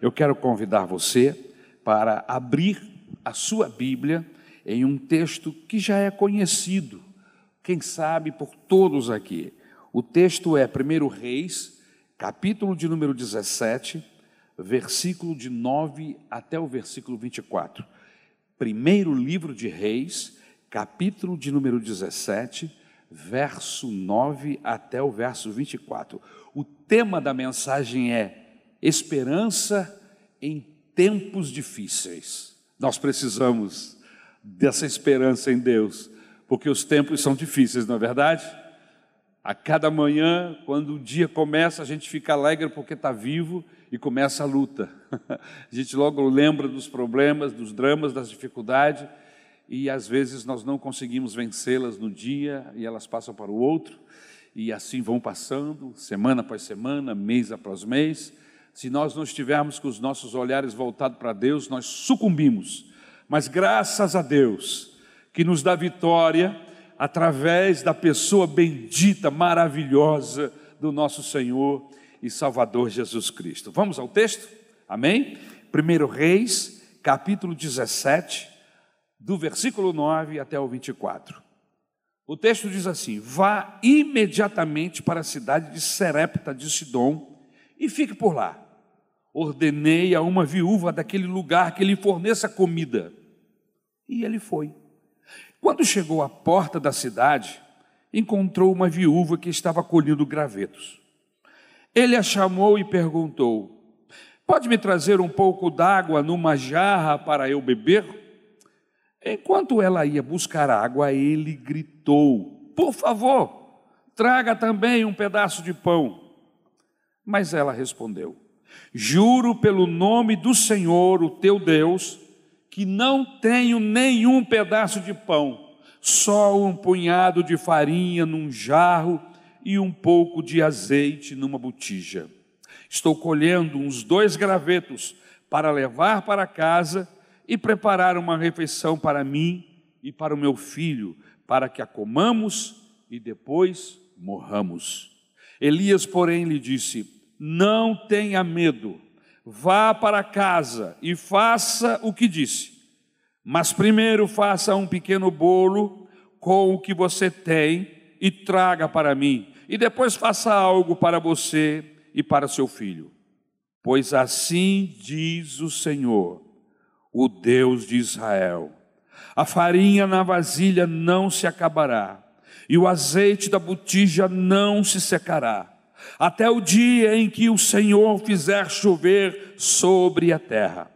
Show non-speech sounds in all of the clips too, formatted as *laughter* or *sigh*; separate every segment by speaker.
Speaker 1: eu quero convidar você para abrir a sua Bíblia em um texto que já é conhecido, quem sabe por todos aqui. O texto é 1 Reis, capítulo de número 17, versículo de 9 até o versículo 24. Primeiro livro de Reis, capítulo de número 17, verso 9 até o verso 24. O tema da mensagem é esperança em tempos difíceis. Nós precisamos dessa esperança em Deus, porque os tempos são difíceis, não é verdade? A cada manhã, quando o dia começa, a gente fica alegre porque está vivo e começa a luta. *laughs* A gente logo lembra dos problemas, dos dramas, das dificuldades e às vezes nós não conseguimos vencê-las no dia e elas passam para o outro e assim vão passando, semana após semana, mês após mês. Se nós não estivermos com os nossos olhares voltados para Deus, nós sucumbimos. Mas graças a Deus que nos dá vitória através da pessoa bendita, maravilhosa do nosso Senhor e Salvador Jesus Cristo. Vamos ao texto? Amém? 1 Reis, capítulo 17, do versículo 9 até o 24. O texto diz assim: Vá imediatamente para a cidade de Serepta de Sidom e fique por lá. Ordenei a uma viúva daquele lugar que lhe forneça comida. E ele foi. Quando chegou à porta da cidade, encontrou uma viúva que estava colhendo gravetos. Ele a chamou e perguntou: Pode me trazer um pouco d'água numa jarra para eu beber? Enquanto ela ia buscar água, ele gritou: Por favor, traga também um pedaço de pão. Mas ela respondeu: Juro pelo nome do Senhor, o teu Deus, que não tenho nenhum pedaço de pão, só um punhado de farinha num jarro e um pouco de azeite numa botija. Estou colhendo uns dois gravetos para levar para casa e preparar uma refeição para mim e para o meu filho, para que a comamos e depois morramos. Elias, porém, lhe disse: Não tenha medo vá para casa e faça o que disse. Mas primeiro faça um pequeno bolo com o que você tem e traga para mim. E depois faça algo para você e para seu filho. Pois assim diz o Senhor, o Deus de Israel: a farinha na vasilha não se acabará, e o azeite da botija não se secará até o dia em que o Senhor fizer chover sobre a terra.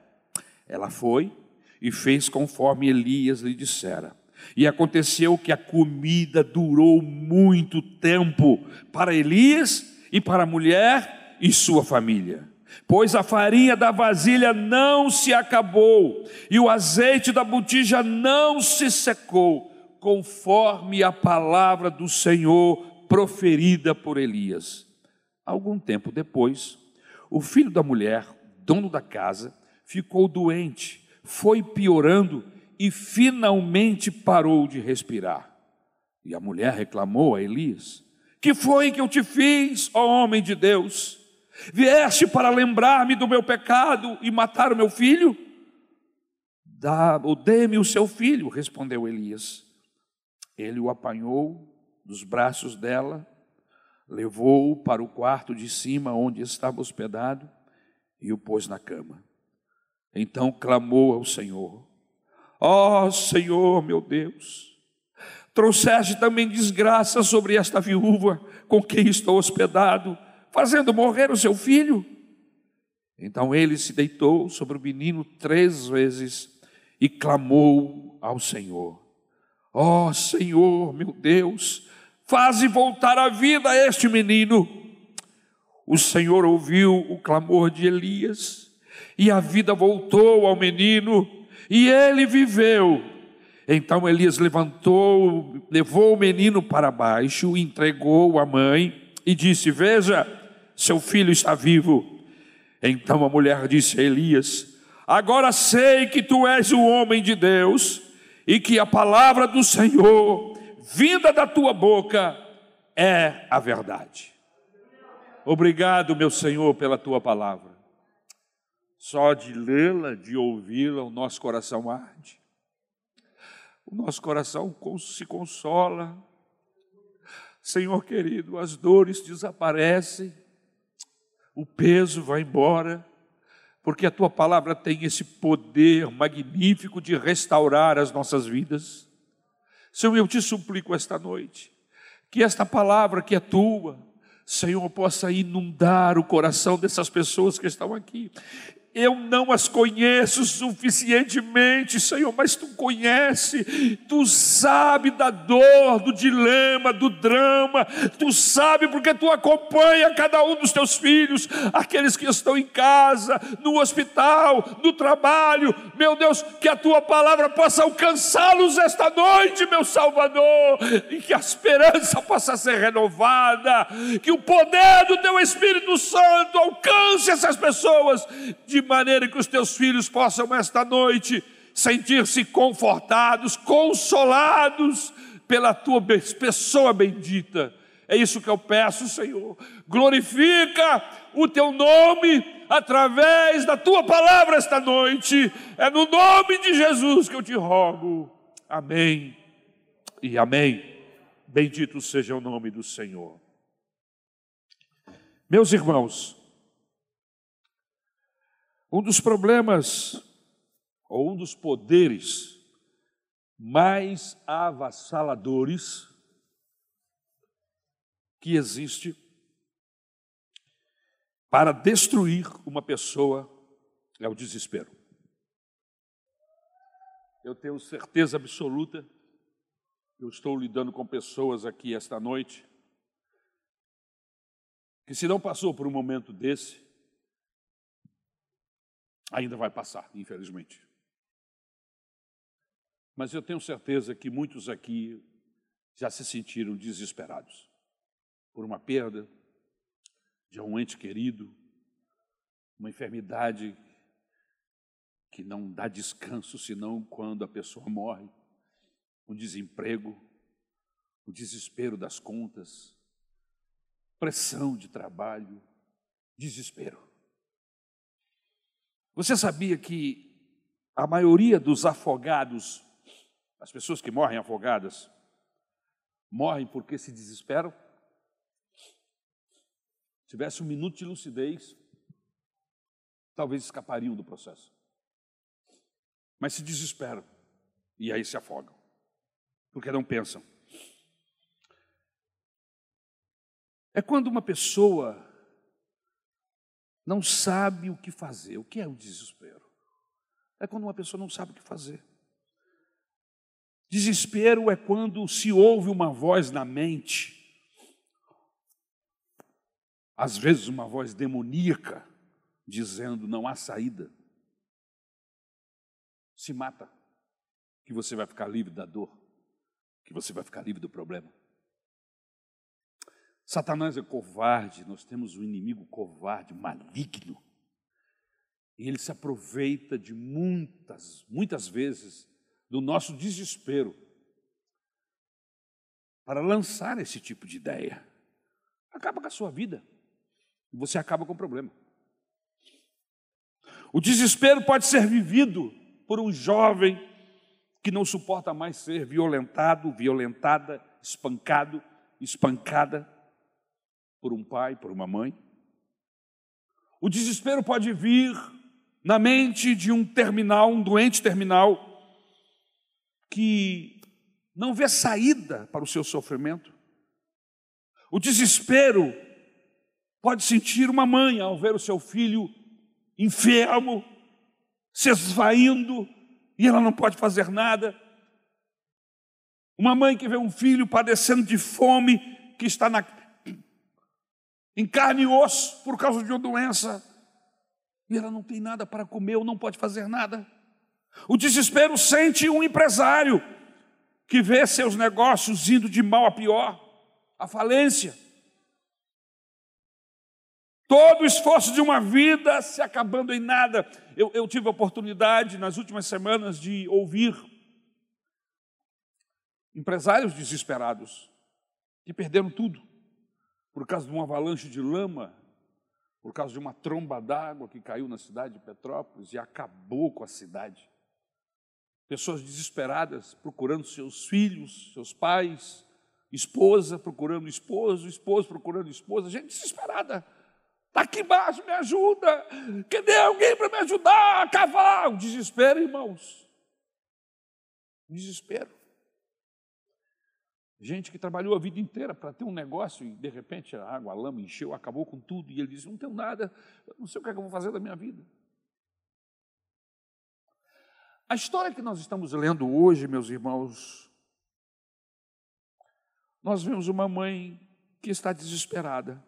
Speaker 1: Ela foi e fez conforme Elias lhe dissera. E aconteceu que a comida durou muito tempo para Elias e para a mulher e sua família. Pois a farinha da vasilha não se acabou e o azeite da botija não se secou, conforme a palavra do Senhor proferida por Elias. Algum tempo depois, o filho da mulher, dono da casa, ficou doente, foi piorando e finalmente parou de respirar. E a mulher reclamou a Elias: Que foi que eu te fiz, ó homem de Deus? Vieste para lembrar-me do meu pecado e matar o meu filho? Dê-me o seu filho, respondeu Elias. Ele o apanhou dos braços dela levou-o para o quarto de cima onde estava hospedado e o pôs na cama. Então clamou ao Senhor: Ó oh, Senhor, meu Deus, trouxeste também desgraça sobre esta viúva com quem estou hospedado, fazendo morrer o seu filho. Então ele se deitou sobre o menino três vezes e clamou ao Senhor: Ó oh, Senhor, meu Deus, faze voltar à vida este menino. O Senhor ouviu o clamor de Elias, e a vida voltou ao menino, e ele viveu. Então Elias levantou, levou o menino para baixo, entregou à mãe e disse: Veja, seu filho está vivo. Então a mulher disse a Elias: Agora sei que tu és o homem de Deus e que a palavra do Senhor vinda da tua boca é a verdade. Obrigado, meu Senhor, pela tua palavra. Só de lê-la, de ouvi-la, o nosso coração arde. O nosso coração se consola. Senhor querido, as dores desaparecem, o peso vai embora, porque a tua palavra tem esse poder magnífico de restaurar as nossas vidas. Senhor, eu te suplico esta noite, que esta palavra que é tua, Senhor, possa inundar o coração dessas pessoas que estão aqui eu não as conheço suficientemente, Senhor, mas tu conhece, tu sabe da dor, do dilema, do drama, tu sabe porque tu acompanha cada um dos teus filhos, aqueles que estão em casa, no hospital, no trabalho, meu Deus, que a tua palavra possa alcançá-los esta noite, meu Salvador, e que a esperança possa ser renovada, que o poder do teu Espírito Santo alcance essas pessoas de de maneira que os teus filhos possam esta noite sentir-se confortados, consolados pela tua pessoa bendita. É isso que eu peço, Senhor. Glorifica o teu nome através da tua palavra esta noite. É no nome de Jesus que eu te rogo. Amém e amém. Bendito seja o nome do Senhor. Meus irmãos, um dos problemas, ou um dos poderes mais avassaladores que existe para destruir uma pessoa é o desespero. Eu tenho certeza absoluta, eu estou lidando com pessoas aqui esta noite, que se não passou por um momento desse, ainda vai passar, infelizmente. Mas eu tenho certeza que muitos aqui já se sentiram desesperados por uma perda de um ente querido, uma enfermidade que não dá descanso senão quando a pessoa morre, o desemprego, o desespero das contas, pressão de trabalho, desespero. Você sabia que a maioria dos afogados, as pessoas que morrem afogadas, morrem porque se desesperam? Se tivesse um minuto de lucidez, talvez escapariam do processo. Mas se desesperam e aí se afogam, porque não pensam. É quando uma pessoa não sabe o que fazer. O que é o desespero? É quando uma pessoa não sabe o que fazer. Desespero é quando se ouve uma voz na mente, às vezes uma voz demoníaca, dizendo: não há saída. Se mata, que você vai ficar livre da dor, que você vai ficar livre do problema. Satanás é covarde, nós temos um inimigo covarde, maligno. E ele se aproveita de muitas, muitas vezes do nosso desespero para lançar esse tipo de ideia. Acaba com a sua vida e você acaba com o problema. O desespero pode ser vivido por um jovem que não suporta mais ser violentado, violentada, espancado, espancada por um pai, por uma mãe. O desespero pode vir na mente de um terminal, um doente terminal, que não vê saída para o seu sofrimento. O desespero pode sentir uma mãe ao ver o seu filho enfermo, se esvaindo, e ela não pode fazer nada. Uma mãe que vê um filho padecendo de fome, que está na, em carne e osso por causa de uma doença, e ela não tem nada para comer ou não pode fazer nada. O desespero sente um empresário que vê seus negócios indo de mal a pior, a falência. Todo o esforço de uma vida se acabando em nada. Eu, eu tive a oportunidade nas últimas semanas de ouvir empresários desesperados que perderam tudo por causa de uma avalanche de lama por causa de uma tromba d'água que caiu na cidade de Petrópolis e acabou com a cidade. Pessoas desesperadas procurando seus filhos, seus pais, esposa procurando esposo, esposo procurando esposa, gente desesperada. Está aqui embaixo, me ajuda. Cadê alguém para me ajudar a cavar? O desespero, irmãos. Desespero. Gente que trabalhou a vida inteira para ter um negócio e de repente a água, a lama encheu, acabou com tudo. E ele disse: Não tenho nada, não sei o que, é que eu vou fazer da minha vida. A história que nós estamos lendo hoje, meus irmãos, nós vemos uma mãe que está desesperada.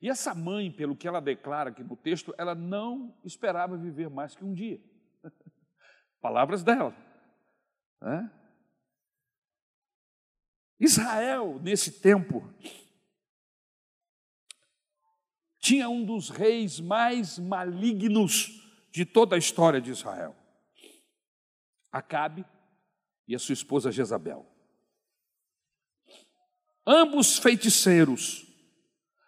Speaker 1: E essa mãe, pelo que ela declara aqui no texto, ela não esperava viver mais que um dia. *laughs* Palavras dela. Né? Israel, nesse tempo, tinha um dos reis mais malignos de toda a história de Israel. Acabe e a sua esposa Jezabel. Ambos feiticeiros,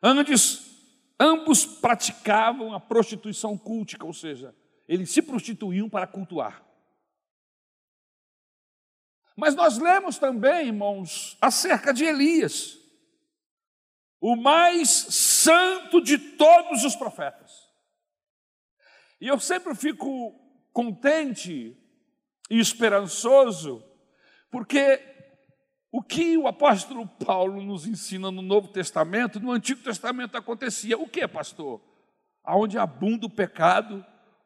Speaker 1: antes, ambos praticavam a prostituição cultica, ou seja, eles se prostituíam para cultuar. Mas nós lemos também, irmãos, acerca de Elias, o mais santo de todos os profetas. E eu sempre fico contente e esperançoso, porque o que o apóstolo Paulo nos ensina no Novo Testamento, no Antigo Testamento acontecia. O que, pastor? Aonde abunda o pecado,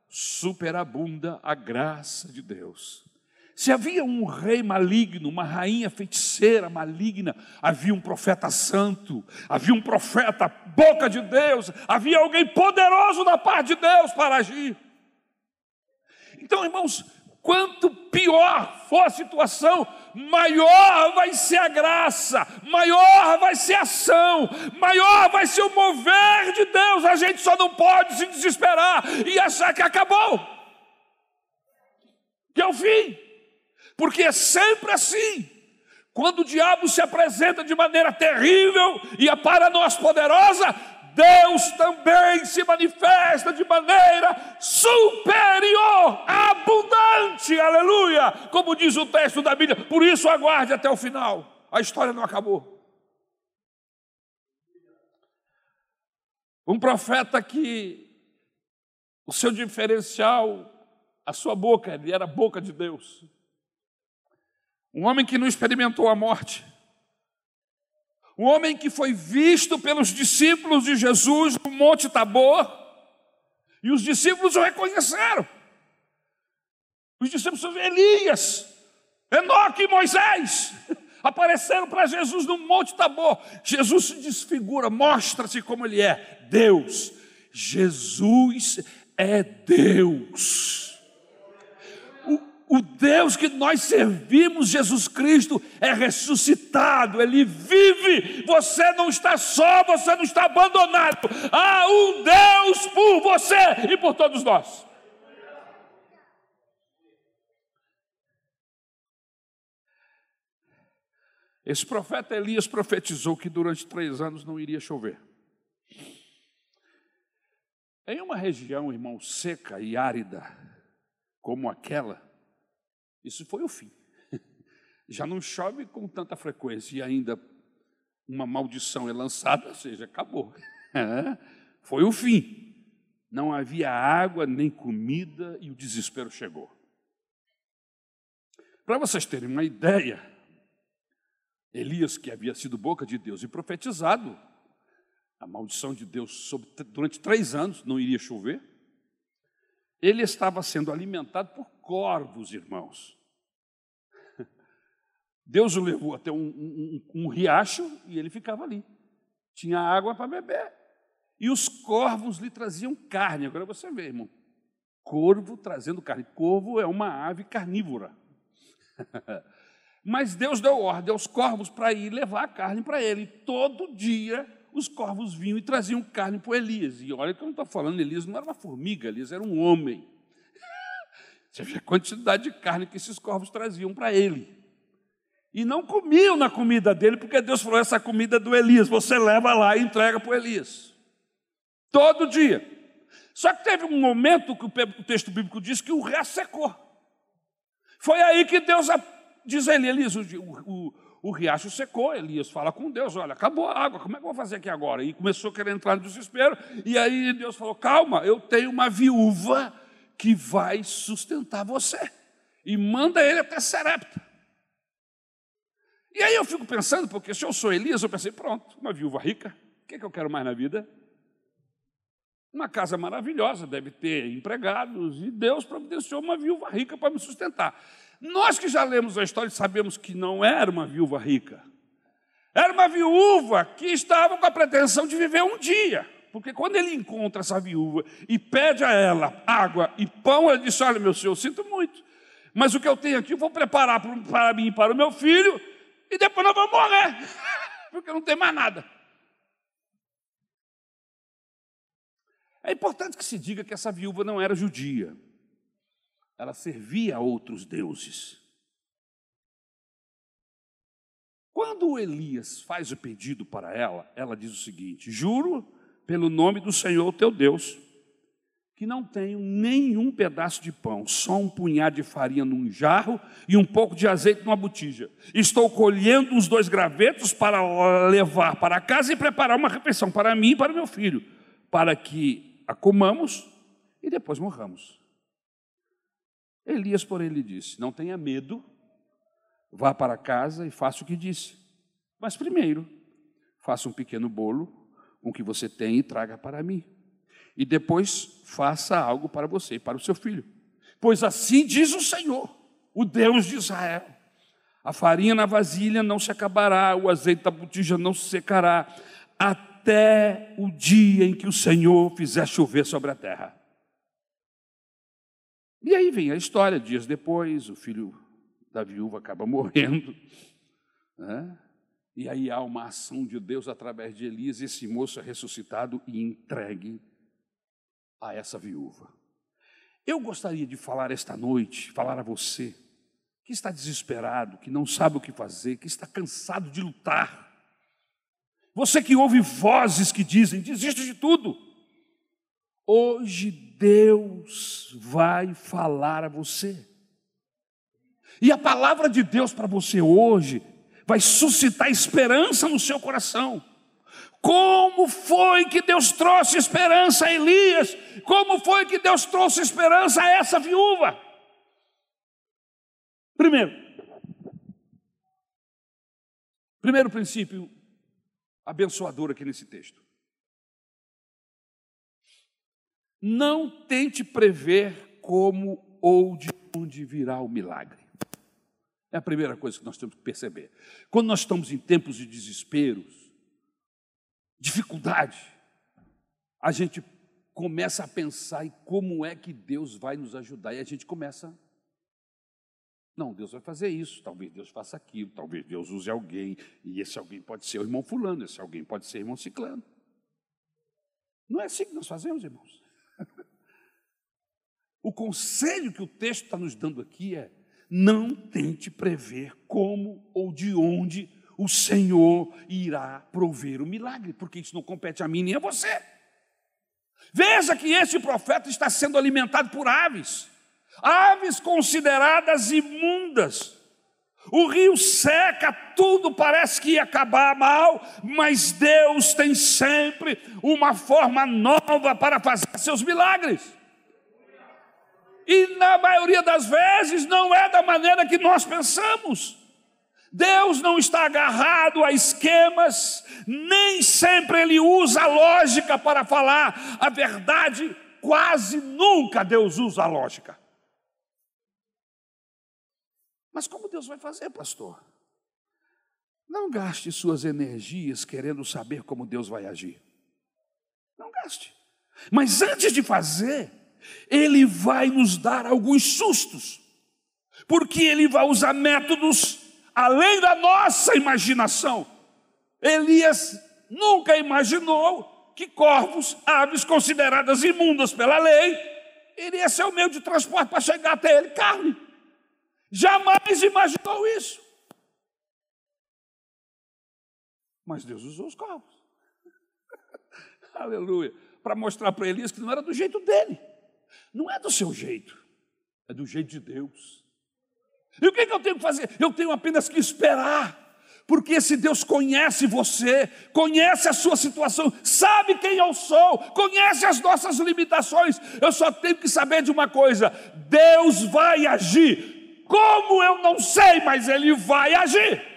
Speaker 1: superabunda a graça de Deus. Se havia um rei maligno, uma rainha feiticeira maligna, havia um profeta santo, havia um profeta boca de Deus, havia alguém poderoso da parte de Deus para agir. Então, irmãos, Quanto pior for a situação, maior vai ser a graça, maior vai ser a ação, maior vai ser o mover de Deus. A gente só não pode se desesperar e achar que acabou, que é o fim, porque é sempre assim. Quando o diabo se apresenta de maneira terrível e é para nós poderosa, Deus também se manifesta de maneira superior, abundante, aleluia, como diz o texto da Bíblia. Por isso, aguarde até o final, a história não acabou. Um profeta que o seu diferencial, a sua boca, ele era a boca de Deus. Um homem que não experimentou a morte um homem que foi visto pelos discípulos de Jesus no Monte Tabor, e os discípulos o reconheceram. Os discípulos Elias, Enoque e Moisés apareceram para Jesus no Monte Tabor. Jesus se desfigura, mostra-se como ele é: Deus. Jesus é Deus. O Deus que nós servimos, Jesus Cristo, é ressuscitado, Ele vive. Você não está só, você não está abandonado. Há um Deus por você e por todos nós. Esse profeta Elias profetizou que durante três anos não iria chover. Em uma região, irmão, seca e árida, como aquela, isso foi o fim. *laughs* Já não chove com tanta frequência e ainda uma maldição é lançada, ou seja, acabou. *laughs* É, foi o fim. Não havia água nem comida e o desespero chegou. Para vocês terem uma ideia, Elias, que havia sido boca de Deus e profetizado, a maldição de Deus sobre, durante três anos não iria chover, ele estava sendo alimentado por corvos, irmãos. *laughs* Deus o levou até um, um, um, riacho e ele ficava ali. Tinha água para beber. E os corvos lhe traziam carne. Agora você vê, irmão. Corvo trazendo carne. Corvo é uma ave carnívora. *laughs* Mas Deus deu ordem aos corvos para ir levar a carne para ele. Todo dia os corvos vinham e traziam carne para Elias. E olha que eu não estou falando, Elias não era uma formiga, Elias era um homem. *laughs* Você vê a quantidade de carne que esses corvos traziam para ele. E não comiam na comida dele, porque Deus falou: essa comida é do Elias, você leva lá e entrega para o Elias. Todo dia. Só que teve um momento que o texto bíblico diz que o resto secou. Foi aí que Deus diz a Elias, o, o, o riacho secou, Elias fala com Deus, olha, acabou a água, como é que eu vou fazer aqui agora? E começou a querer entrar no desespero, e aí Deus falou, calma, eu tenho uma viúva que vai sustentar você. E manda ele até Serepta. E aí eu fico pensando, porque se eu sou Elias, eu pensei, pronto, uma viúva rica, o que, é que eu quero mais na vida? Uma casa maravilhosa, deve ter empregados, e Deus providenciou uma viúva rica para me sustentar. Nós que já lemos a história sabemos que não era uma viúva rica. Era uma viúva que estava com a pretensão de viver um dia. Porque quando ele encontra essa viúva e pede a ela água e pão, ele diz: Olha, meu senhor, eu sinto muito. Mas o que eu tenho aqui eu vou preparar para mim e para o meu filho, e depois nós vamos morrer, *laughs* porque não tem mais nada. É importante que se diga que essa viúva não era judia ela servia a outros deuses. Quando Elias faz o pedido para ela, ela diz o seguinte: Juro pelo nome do Senhor teu Deus, que não tenho nenhum pedaço de pão, só um punhado de farinha num jarro e um pouco de azeite numa botija. Estou colhendo os dois gravetos para levar para casa e preparar uma refeição para mim e para meu filho, para que a comamos e depois morramos. Elias, porém, lhe disse: Não tenha medo, vá para casa e faça o que disse. Mas primeiro, faça um pequeno bolo com o que você tem e traga para mim. E depois faça algo para você e para o seu filho. Pois assim diz o Senhor, o Deus de Israel: a farinha na vasilha não se acabará, o azeite da botija não se secará, até o dia em que o Senhor fizer chover sobre a terra. E aí vem a história, dias depois, o filho da viúva acaba *laughs* morrendo. Né? E aí há uma ação de Deus através de Elias, e esse moço é ressuscitado e entregue a essa viúva. Eu gostaria de falar esta noite, falar a você, que está desesperado, que não sabe o que fazer, que está cansado de lutar. Você que ouve vozes que dizem: desiste de tudo. Hoje Deus vai falar a você. E a palavra de Deus para você hoje vai suscitar esperança no seu coração. Como foi que Deus trouxe esperança a Elias? Como foi que Deus trouxe esperança a essa viúva? Primeiro, primeiro princípio abençoador aqui nesse texto. Não tente prever como ou de onde virá o milagre. É a primeira coisa que nós temos que perceber. Quando nós estamos em tempos de desesperos, dificuldade, a gente começa a pensar em como é que Deus vai nos ajudar. E a gente começa. Não, Deus vai fazer isso, talvez Deus faça aquilo, talvez Deus use alguém, e esse alguém pode ser o irmão Fulano, esse alguém pode ser o irmão Ciclano. Não é assim que nós fazemos, irmãos. O conselho que o texto está nos dando aqui é: não tente prever como ou de onde o Senhor irá prover o milagre, porque isso não compete a mim nem a você. Veja que este profeta está sendo alimentado por aves, aves consideradas imundas. O rio seca, tudo parece que ia acabar mal, mas Deus tem sempre uma forma nova para fazer seus milagres. E na maioria das vezes não é da maneira que nós pensamos. Deus não está agarrado a esquemas, nem sempre ele usa a lógica para falar a verdade, quase nunca Deus usa a lógica. Mas como Deus vai fazer, pastor? Não gaste suas energias querendo saber como Deus vai agir. Não gaste. Mas antes de fazer, Ele vai nos dar alguns sustos, porque Ele vai usar métodos além da nossa imaginação. Elias nunca imaginou que corvos, aves consideradas imundas pela lei, iria ser o meio de transporte para chegar até ele carne. Jamais imaginou isso. Mas Deus usou os corvos. *laughs* Aleluia. para mostrar para Elias que não era do jeito dele, não é do seu jeito, é do jeito de Deus. E o que, que eu tenho que fazer? Eu tenho apenas que esperar. Porque esse Deus conhece você, conhece a sua situação, sabe quem eu sou, conhece as nossas limitações. Eu só tenho que saber de uma coisa: Deus vai agir. Como eu não sei, mas Ele vai agir.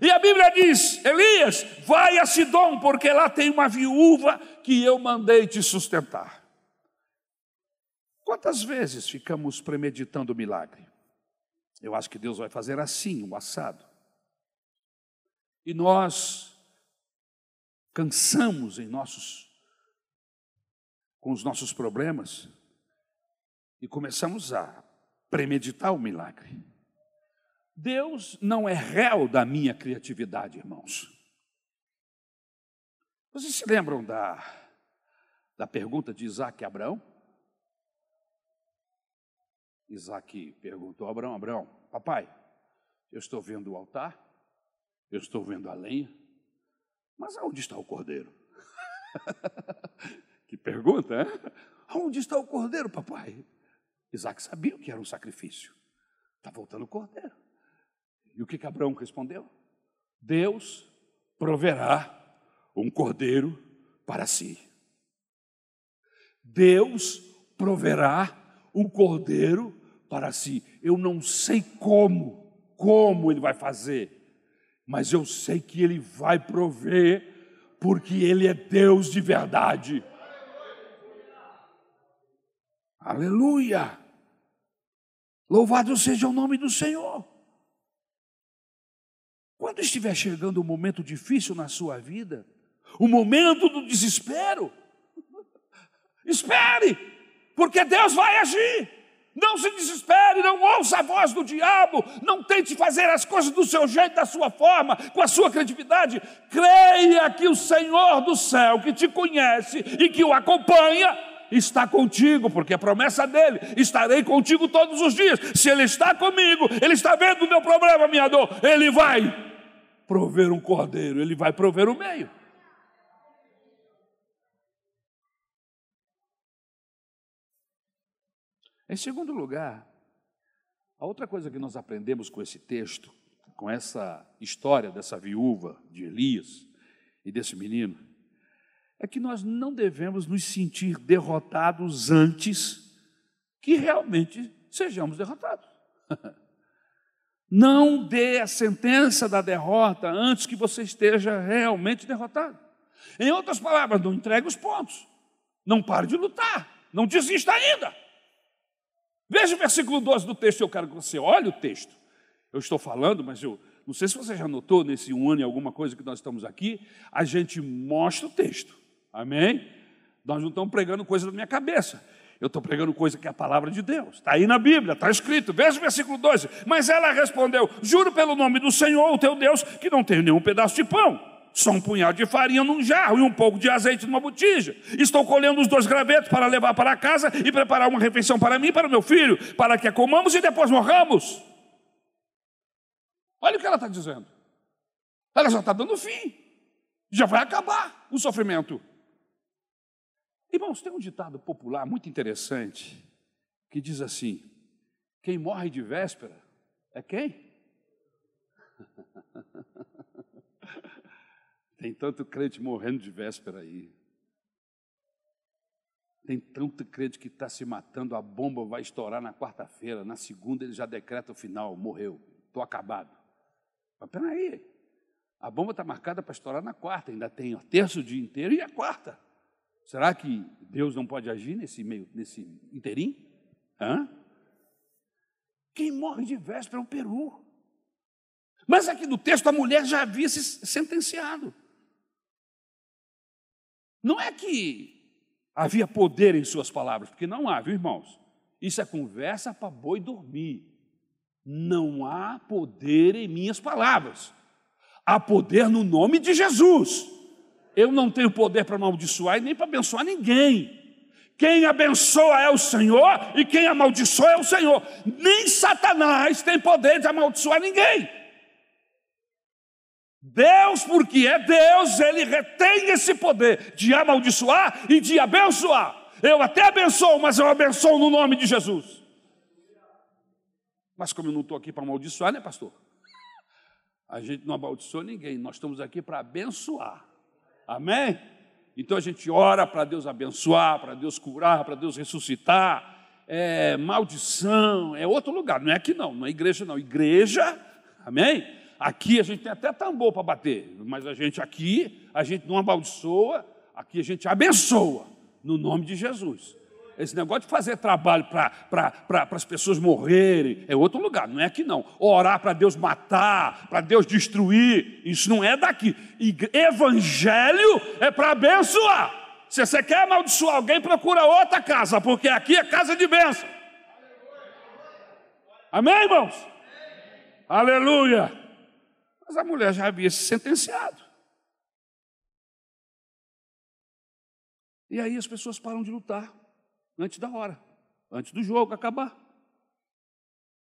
Speaker 1: E a Bíblia diz: Elias, vai a Sidom, porque lá tem uma viúva que eu mandei te sustentar. Quantas vezes ficamos premeditando o milagre? Eu acho que Deus vai fazer assim, um assado. E nós cansamos em nossos com os nossos problemas e começamos a premeditar o milagre. Deus não é réu da minha criatividade, irmãos. Vocês se lembram da, da pergunta de Isaac a Abraão? Isaac perguntou a Abraão: Abraão, papai, eu estou vendo o altar, eu estou vendo a lenha, mas aonde está o cordeiro? *laughs* que pergunta, hein? Aonde está o cordeiro, papai? Isaac sabia o que era um sacrifício. Está voltando o cordeiro. E o que, que Abraão respondeu? Deus proverá um cordeiro para si. Deus proverá um cordeiro para si. Eu não sei como, como ele vai fazer, mas eu sei que ele vai prover, porque ele é Deus de verdade. Aleluia! Louvado seja o nome do Senhor. Quando estiver chegando um momento difícil na sua vida, o momento do desespero, espere, porque Deus vai agir. Não se desespere, não ouça a voz do diabo, não tente fazer as coisas do seu jeito, da sua forma, com a sua criatividade. Creia que o Senhor do céu, que te conhece e que o acompanha, está contigo, porque a promessa dele, estarei contigo todos os dias. Se ele está comigo, ele está vendo o meu problema, minha dor, ele vai prover um cordeiro, ele vai prover o meio. Em segundo lugar, a outra coisa que nós aprendemos com esse texto, com essa história dessa viúva de Elias e desse menino, é que nós não devemos nos sentir derrotados antes que realmente sejamos derrotados. *laughs* Não dê a sentença da derrota antes que você esteja realmente derrotado. Em outras palavras, não entregue os pontos. Não pare de lutar. Não desista ainda. Veja o versículo 12 do texto, eu quero que você olhe o texto. Eu estou falando, mas eu não sei se você já notou nesse um ano e alguma coisa que nós estamos aqui, a gente mostra o texto. Amém? Nós não estamos pregando coisa da minha cabeça. Eu estou pregando coisa que é a palavra de Deus. Está aí na Bíblia, está escrito. Veja o versículo 12. Mas ela respondeu: Juro pelo nome do Senhor, o teu Deus, que não tenho nenhum pedaço de pão. Só um punhado de farinha num jarro e um pouco de azeite numa botija. Estou colhendo os dois gravetos para levar para casa e preparar uma refeição para mim e para o meu filho, para que a comamos e depois morramos. Olha o que ela está dizendo. Ela já está dando fim. Já vai acabar o sofrimento. Irmãos, tem um ditado popular muito interessante que diz assim: quem morre de véspera é quem? *laughs* Tem tanto crente morrendo de véspera aí. Tem tanto crente que está se matando, a bomba vai estourar na quarta-feira, na segunda ele já decreta o final, morreu, estou acabado. Mas peraí, a bomba está marcada para estourar na quarta, ainda tem o terço o dia inteiro e a quarta. Será que Deus não pode agir nesse meio, nesse inteirinho? Hã? Quem morre de véspera é um peru. Mas aqui no texto a mulher já havia se sentenciado. Não é que havia poder em suas palavras, porque não há, viu, irmãos? Isso é conversa para boi dormir. Não há poder em minhas palavras. Há poder no nome de Jesus. Eu não tenho poder para amaldiçoar e nem para abençoar ninguém. Quem abençoa é o Senhor e quem amaldiçoa é o Senhor. Nem Satanás tem poder de amaldiçoar ninguém. Deus, porque é Deus, ele retém esse poder de amaldiçoar e de abençoar. Eu até abençoo, mas eu abençoo no nome de Jesus. Mas como eu não estou aqui para amaldiçoar, né, pastor? A gente não amaldiçoa ninguém, nós estamos aqui para abençoar. Amém? Então a gente ora para Deus abençoar, para Deus curar, para Deus ressuscitar. É maldição, é outro lugar, não é aqui não, não é igreja não. Igreja, amém? Aqui a gente tem até tambor para bater, mas a gente aqui, a gente não amaldiçoa, aqui a gente abençoa, no nome de Jesus. Esse negócio de fazer trabalho para pra, as pessoas morrerem é outro lugar, não é aqui não. Orar para Deus matar, para Deus destruir, isso não é daqui. Evangelho é para abençoar. Se você quer amaldiçoar alguém, procura outra casa, porque aqui é casa de bênção. Amém, irmãos? Aleluia. Mas a mulher já havia se sentenciado. E aí as pessoas param de lutar antes da hora, antes do jogo acabar.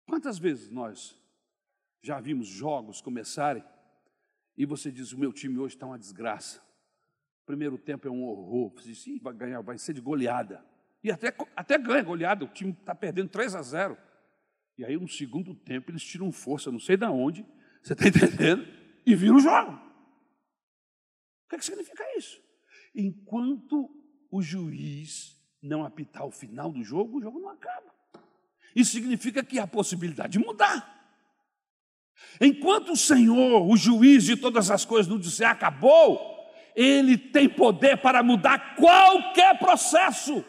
Speaker 1: Quantas vezes nós já vimos jogos começarem e você diz: o meu time hoje está uma desgraça. Primeiro tempo é um horror. Você diz: vai ganhar, vai ser de goleada. E até, até ganha goleada, o time está perdendo 3 a 0. E aí, no segundo tempo, eles tiram força, não sei de onde, você está *laughs* entendendo? E viram o jogo. O que, é que significa isso? Enquanto o juiz não apitar o final do jogo, o jogo não acaba. Isso significa que há possibilidade de mudar. Enquanto o Senhor, o juiz de todas as coisas, não disser acabou, ele tem poder para mudar qualquer processo.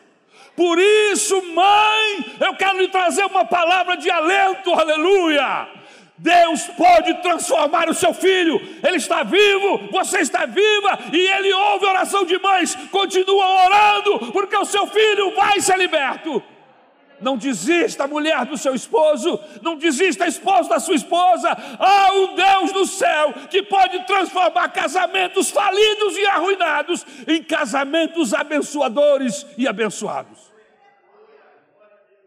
Speaker 1: Por isso, mãe, eu quero lhe trazer uma palavra de alento, aleluia. Deus pode transformar o seu filho, ele está vivo, você está viva, e ele ouve a oração de mães, continua orando, porque o seu filho vai ser liberto. Não desista, mulher do seu esposo, não desista, esposo da sua esposa. Há um Deus no céu que pode transformar casamentos falidos e arruinados em casamentos abençoadores e abençoados.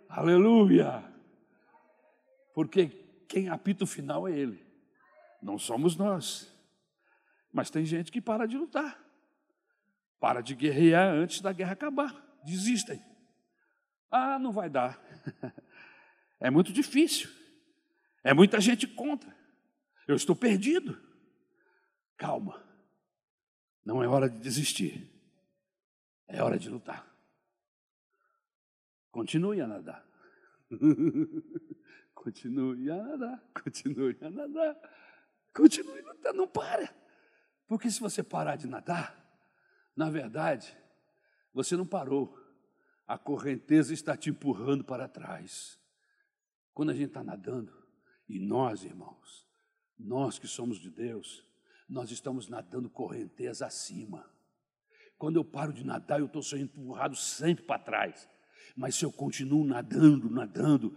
Speaker 1: Aleluia! Porque quem apita o final é Ele, não somos nós. Mas tem gente que para de lutar, para de guerrear antes da guerra acabar, desistem. Ah, não vai dar. *laughs* É muito difícil. É muita gente contra. Eu estou perdido. Calma. Não é hora de desistir. É hora de lutar. Continue a nadar. *laughs* *laughs* Continue a nadar, continue a nadar, continue nadar, não para. Porque se você parar de nadar, na verdade, você não parou. A correnteza está te empurrando para trás. Quando a gente está nadando, e nós, irmãos, nós que somos de Deus, nós estamos nadando correnteza acima. Quando eu paro de nadar, eu estou sendo empurrado sempre para trás. Mas se eu continuo nadando, nadando,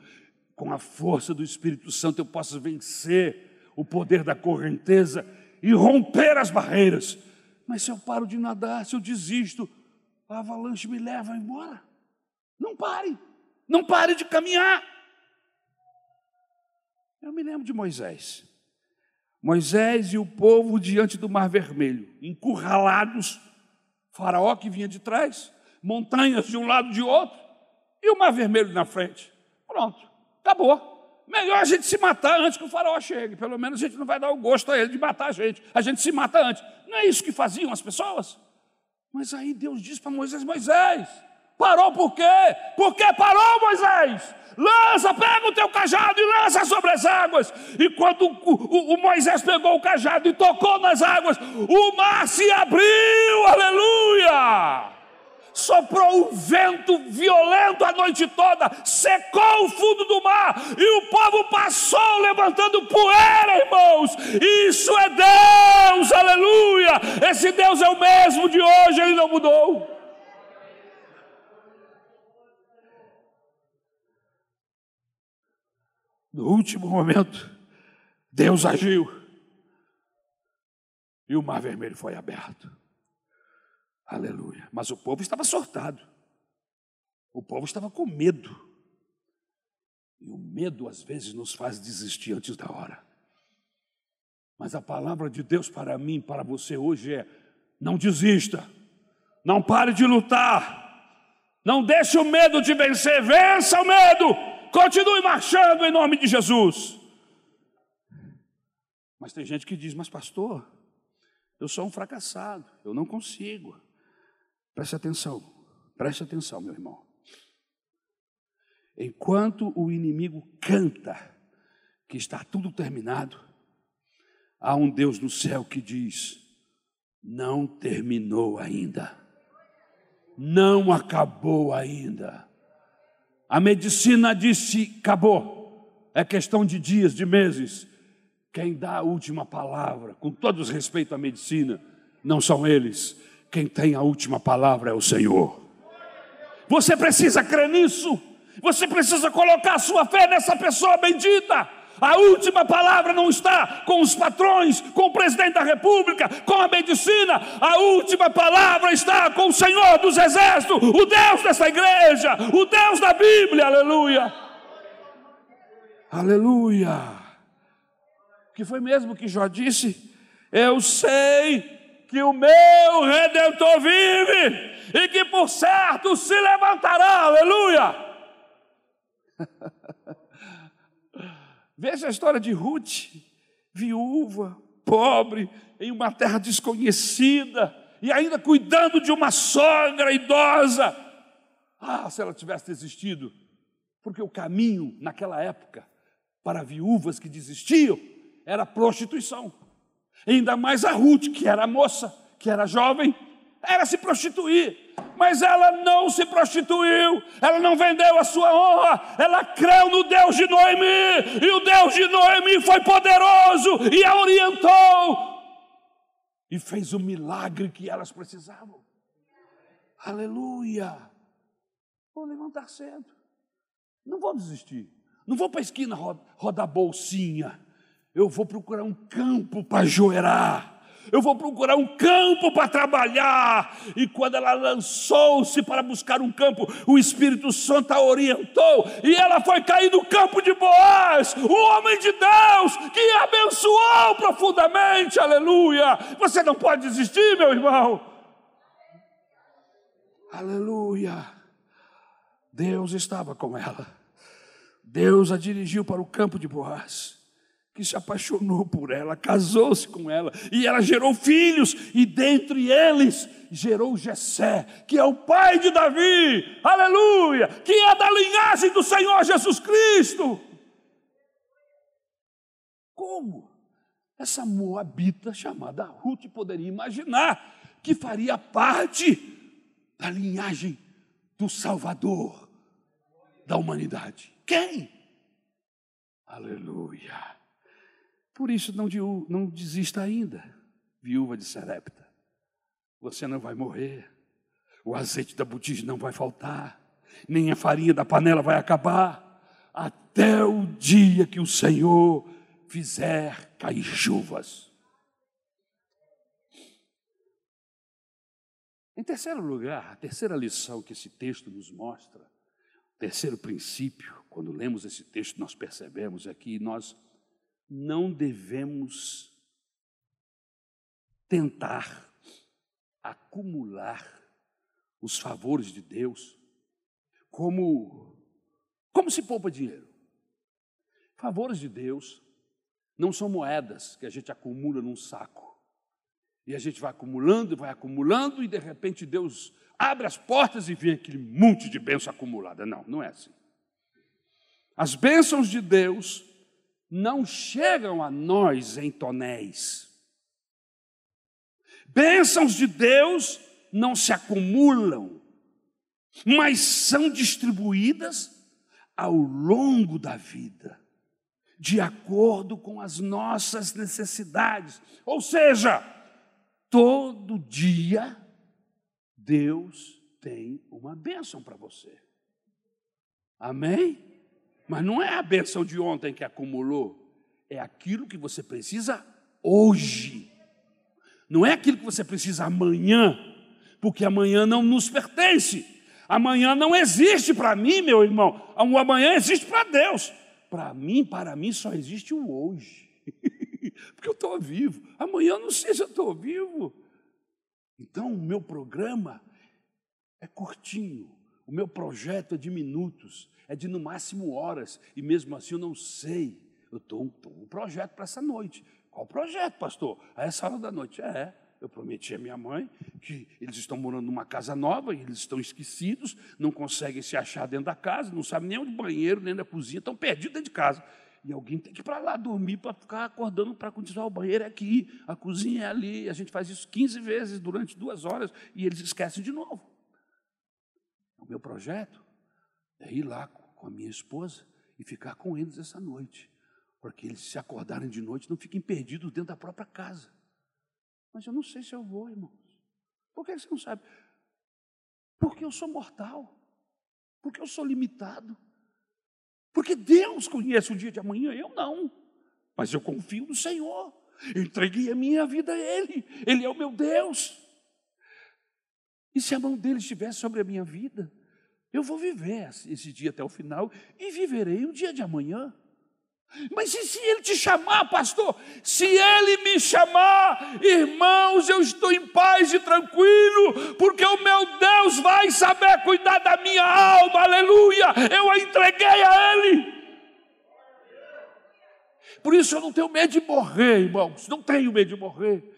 Speaker 1: com a força do Espírito Santo, eu possa vencer o poder da correnteza e romper as barreiras. Mas se eu paro de nadar, se eu desisto, a avalanche me leva embora. Não pare, não pare de caminhar. Eu me lembro de Moisés. Moisés e o povo diante do Mar Vermelho, encurralados, Faraó que vinha de trás, montanhas de um lado e de outro, e o Mar Vermelho na frente. Pronto. Acabou. Melhor a gente se matar antes que o faraó chegue. Pelo menos a gente não vai dar o gosto a ele de matar a gente. A gente se mata antes. Não é isso que faziam as pessoas? Mas aí Deus diz para Moisés: Moisés, parou por quê? Por que parou, Moisés? Lança, pega o teu cajado e lança sobre as águas. E quando o, o, o Moisés pegou o cajado e tocou nas águas, o mar se abriu, aleluia! Soprou um vento violento a noite toda, secou o fundo do mar e o povo passou levantando poeira, irmãos. Isso é Deus, aleluia! Esse Deus é o mesmo de hoje, ele não mudou. No último momento, Deus agiu e o mar vermelho foi aberto. Aleluia. Mas o povo estava sortado. O povo estava com medo. E o medo às vezes nos faz desistir antes da hora. Mas a palavra de Deus para mim, para você hoje é: não desista, não pare de lutar, não deixe o medo de vencer, vença o medo, continue marchando em nome de Jesus. Mas tem gente que diz: Mas, pastor, eu sou um fracassado, eu não consigo. Preste atenção, preste atenção, meu irmão. Enquanto o inimigo canta que está tudo terminado, há um Deus no céu que diz: não terminou ainda, não acabou ainda. A medicina disse: acabou, é questão de dias, de meses. Quem dá a última palavra, com todo respeito à medicina, não são eles. Quem tem a última palavra é o Senhor. Você precisa crer nisso. Você precisa colocar sua fé nessa pessoa bendita. A última palavra não está com os patrões, com o presidente da república, com a medicina. A última palavra está com o Senhor dos exércitos, o Deus dessa igreja, o Deus da Bíblia. Aleluia. Aleluia que foi mesmo que Jó disse: Eu sei que o meu redentor vive e que por certo se levantará, aleluia. *laughs* Veja a história de Ruth, viúva, pobre, em uma terra desconhecida e ainda cuidando de uma sogra idosa. Ah, se ela tivesse desistido, porque o caminho naquela época para viúvas que desistiam era prostituição. Ainda mais a Ruth, que era moça, que era jovem, era se prostituir. Mas ela não se prostituiu, ela não vendeu a sua honra, ela creu no Deus de Noemi, e o Deus de Noemi foi poderoso e a orientou, e fez o milagre que elas precisavam. Aleluia! Vou levantar cedo, não vou desistir, não vou para a esquina rodar bolsinha, eu vou procurar um campo para joerar. Eu vou procurar um campo para trabalhar. E quando ela lançou-se para buscar um campo, o Espírito Santo a orientou e ela foi cair no campo de Boaz, o homem de Deus que abençoou profundamente. Aleluia! Você não pode desistir, meu irmão. Aleluia! Deus estava com ela. Deus a dirigiu para o campo de Boaz que se apaixonou por ela, casou-se com ela, e ela gerou filhos, e dentre eles gerou Jessé, que é o pai de Davi, aleluia, que é da linhagem do Senhor Jesus Cristo. Como essa moabita chamada Ruth poderia imaginar que faria parte da linhagem do Salvador da humanidade? Quem? Aleluia. Por isso, não, não desista ainda, viúva de Serepta. Você não vai morrer, o azeite da botija não vai faltar, nem a farinha da panela vai acabar, até o dia que o Senhor fizer cair chuvas. Em terceiro lugar, a terceira lição que esse texto nos mostra, terceiro princípio, quando lemos esse texto, nós percebemos é que nós não devemos tentar acumular os favores de Deus como como se poupa dinheiro. Favores de Deus não são moedas que a gente acumula num saco. E a gente vai acumulando vai acumulando e de repente Deus abre as portas e vem aquele monte de bênção acumulada. Não, não é assim. As bênçãos de Deus não chegam a nós em tonéis. Bênçãos de Deus não se acumulam, mas são distribuídas ao longo da vida, de acordo com as nossas necessidades. Ou seja, todo dia Deus tem uma bênção para você. Amém? Mas não é a benção de ontem que acumulou, é aquilo que você precisa hoje. Não é aquilo que você precisa amanhã, porque amanhã não nos pertence. Amanhã não existe para mim, meu irmão. O amanhã existe para Deus. Para mim, para mim só existe o hoje. *laughs* porque eu estou vivo. Amanhã eu não sei se eu estou vivo. Então, o meu programa é curtinho, o meu projeto é de minutos, é de no máximo horas, e mesmo assim eu não sei. Eu estou com um projeto para essa noite. Qual projeto, pastor? A essa hora da noite. É, eu prometi à minha mãe que eles estão morando numa casa nova e eles estão esquecidos, não conseguem se achar dentro da casa, não sabem nem onde banheiro, nem da cozinha, estão perdidos dentro de casa. E alguém tem que ir para lá dormir para ficar acordando para continuar. O banheiro é aqui, a cozinha é ali. A gente faz isso 15 vezes durante duas horas e eles esquecem de novo. O meu projeto é ir lá com a minha esposa e ficar com eles essa noite. Porque eles, se acordarem de noite, não fiquem perdidos dentro da própria casa. Mas eu não sei se eu vou, irmãos. Por que você não sabe? Porque eu sou mortal. Porque eu sou limitado. Porque Deus conhece o dia de amanhã, eu não. Mas eu confio no Senhor. Eu entreguei a minha vida a Ele. Ele é o meu Deus. E se a mão dele estivesse sobre a minha vida, eu vou viver esse dia até o final e viverei o dia de amanhã. Mas e se ele te chamar, pastor? Se ele me chamar, irmãos, eu estou em paz e tranquilo, porque o meu Deus vai saber cuidar da minha alma, aleluia. Eu a entreguei a ele. Por isso eu não tenho medo de morrer, irmãos, não tenho medo de morrer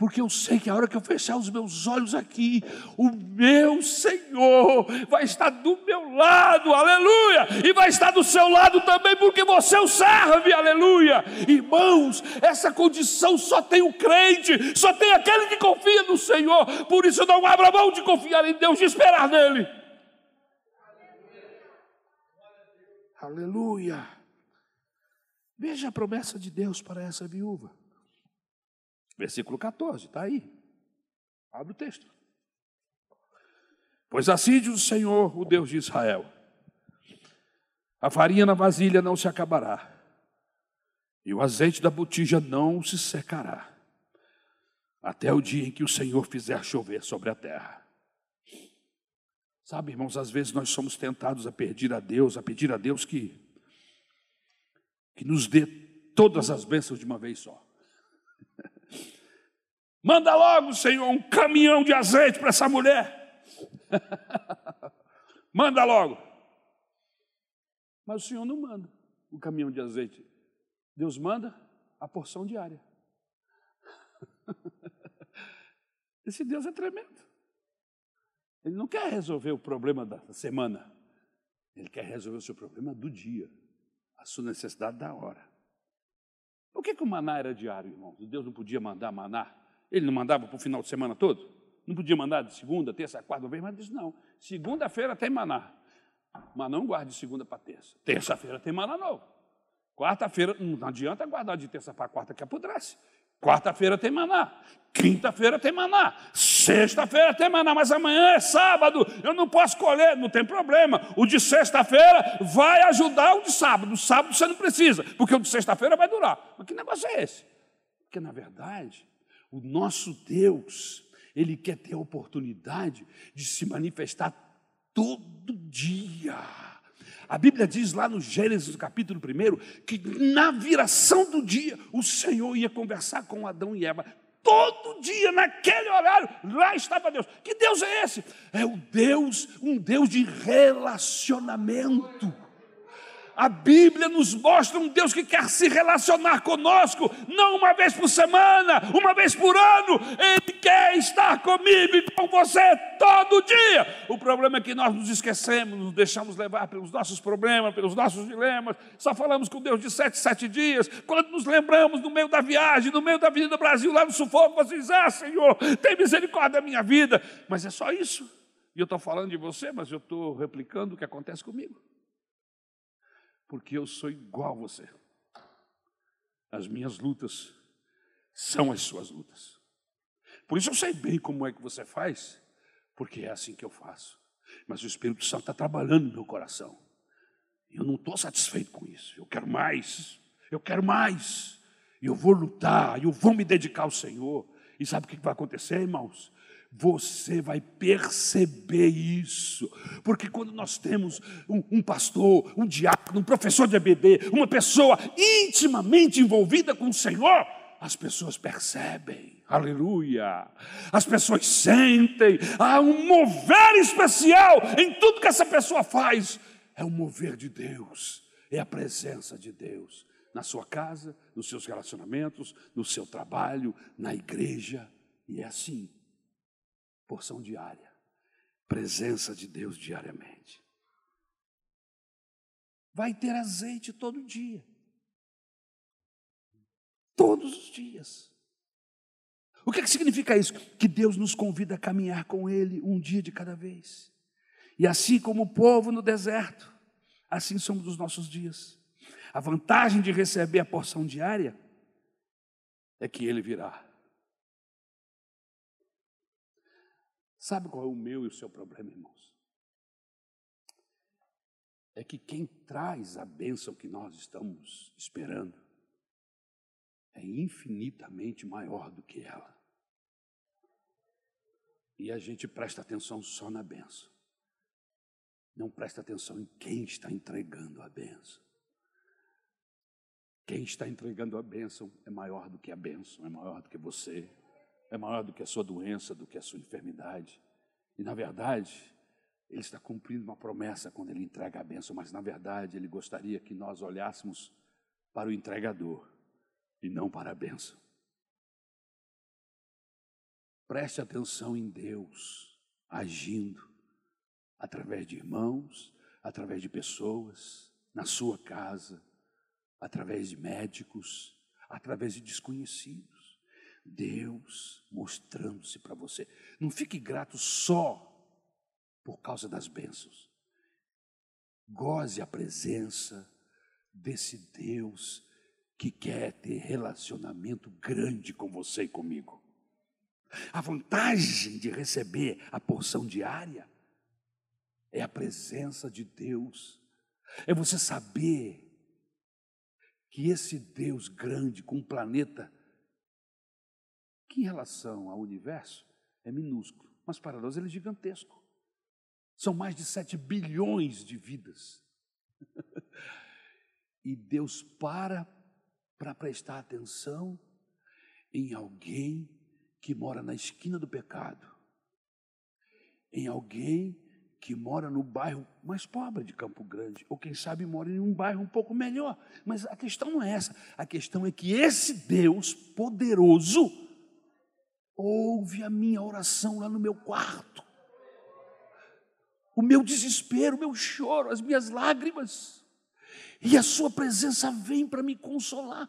Speaker 1: porque eu sei que a hora que eu fechar os meus olhos aqui, o meu Senhor vai estar do meu lado, aleluia, e vai estar do seu lado também, porque você o serve, aleluia. Irmãos, essa condição só tem o crente, só tem aquele que confia no Senhor, por isso não abra mão de confiar em Deus, de esperar nele. Aleluia. Veja a promessa de Deus para essa viúva. Versículo 14, está aí. Abre o texto. Pois assim diz o Senhor, o Deus de Israel: a farinha na vasilha não se acabará, e o azeite da botija não se secará, até o dia em que o Senhor fizer chover sobre a terra. Sabe, irmãos, às vezes nós somos tentados a pedir a Deus, a pedir a Deus que, que nos dê todas as bênçãos de uma vez só. Manda logo, Senhor, um caminhão de azeite para essa mulher. *laughs* manda logo. Mas o Senhor não manda o caminhão de azeite. Deus manda a porção diária. *laughs* Esse Deus é tremendo. Ele não quer resolver o problema da semana. Ele quer resolver o seu problema do dia, a sua necessidade da hora. Por que, que o maná era diário, irmãos? Deus não podia mandar maná ele não mandava para o final de semana todo? Não podia mandar de segunda, terça, quarta vez, mas disse: não. Segunda-feira tem maná. Mas não guarde de segunda para terça. Terça-feira tem maná novo. Quarta-feira, não adianta guardar de terça para quarta que apodrece. Quarta-feira tem maná. Quinta-feira tem maná. Sexta-feira tem maná, mas amanhã é sábado. Eu não posso colher, não tem problema. O de sexta-feira vai ajudar o de sábado. O sábado você não precisa, porque o de sexta-feira vai durar. Mas que negócio é esse? Porque, na verdade, o nosso Deus, Ele quer ter a oportunidade de se manifestar todo dia. A Bíblia diz lá no Gênesis, capítulo 1, que na viração do dia o Senhor ia conversar com Adão e Eva. Todo dia, naquele horário, lá estava Deus. Que Deus é esse? É o Deus, um Deus de relacionamento. A Bíblia nos mostra um Deus que quer se relacionar conosco, não uma vez por semana, uma vez por ano. Ele quer estar comigo e com você todo dia. O problema é que nós nos esquecemos, nos deixamos levar pelos nossos problemas, pelos nossos dilemas. Só falamos com Deus de sete, sete dias. Quando nos lembramos no meio da viagem, no meio da do Brasil, lá no sufoco, você diz: Ah, Senhor, tem misericórdia da minha vida. Mas é só isso. E eu estou falando de você, mas eu estou replicando o que acontece comigo porque eu sou igual a você. As minhas lutas são as suas lutas. Por isso eu sei bem como é que você faz, porque é assim que eu faço. Mas o Espírito Santo está trabalhando no meu coração. Eu não estou satisfeito com isso. Eu quero mais. Eu quero mais. Eu vou lutar, eu vou me dedicar ao Senhor. E sabe o que vai acontecer, irmãos? Você vai perceber isso, porque quando nós temos um, um, pastor, um diácono, um professor de ABD, uma pessoa intimamente envolvida com o Senhor, as pessoas percebem, aleluia, as pessoas sentem, há um mover especial em tudo que essa pessoa faz, é o mover de Deus, é a presença de Deus na sua casa, nos seus relacionamentos, no seu trabalho, na igreja, e é assim porção diária, presença de Deus diariamente. Vai ter azeite todo dia, todos os dias. O que, é que significa isso? Que Deus nos convida a caminhar com Ele um dia de cada vez. E assim como o povo no deserto, assim somos os nossos dias. A vantagem de receber a porção diária é que Ele virá. Sabe qual é o meu e o seu problema, irmãos? É que quem traz a bênção que nós estamos esperando é infinitamente maior do que ela. E a gente presta atenção só na bênção. Não presta atenção em quem está entregando a bênção. Quem está entregando a bênção é maior do que a bênção, é maior do que você, é maior do que a sua doença, do que a sua enfermidade. E na verdade, ele está cumprindo uma promessa quando ele entrega a bênção, mas na verdade ele gostaria que nós olhássemos para o entregador e não para a bênção. Preste atenção em Deus agindo através de irmãos, através de pessoas, na sua casa, através de médicos, através de desconhecidos. Deus mostrando-se para você. Não fique grato só por causa das bênçãos. Goze a presença desse Deus que quer ter relacionamento grande com você e comigo. A vantagem de receber a porção diária é a presença de Deus, é você saber que esse Deus grande, com um planeta que em relação ao universo é minúsculo, mas para nós ele é gigantesco. São mais de 7 bilhões de vidas. *laughs* e Deus para para prestar atenção em alguém que mora na esquina do pecado, em alguém que mora no bairro mais pobre de Campo Grande, ou quem sabe mora em um bairro um pouco melhor. Mas a questão não é essa. A questão é que esse Deus poderoso ouve a minha oração lá no meu quarto, o meu desespero, o meu choro, as minhas lágrimas, e a Sua presença vem para me consolar.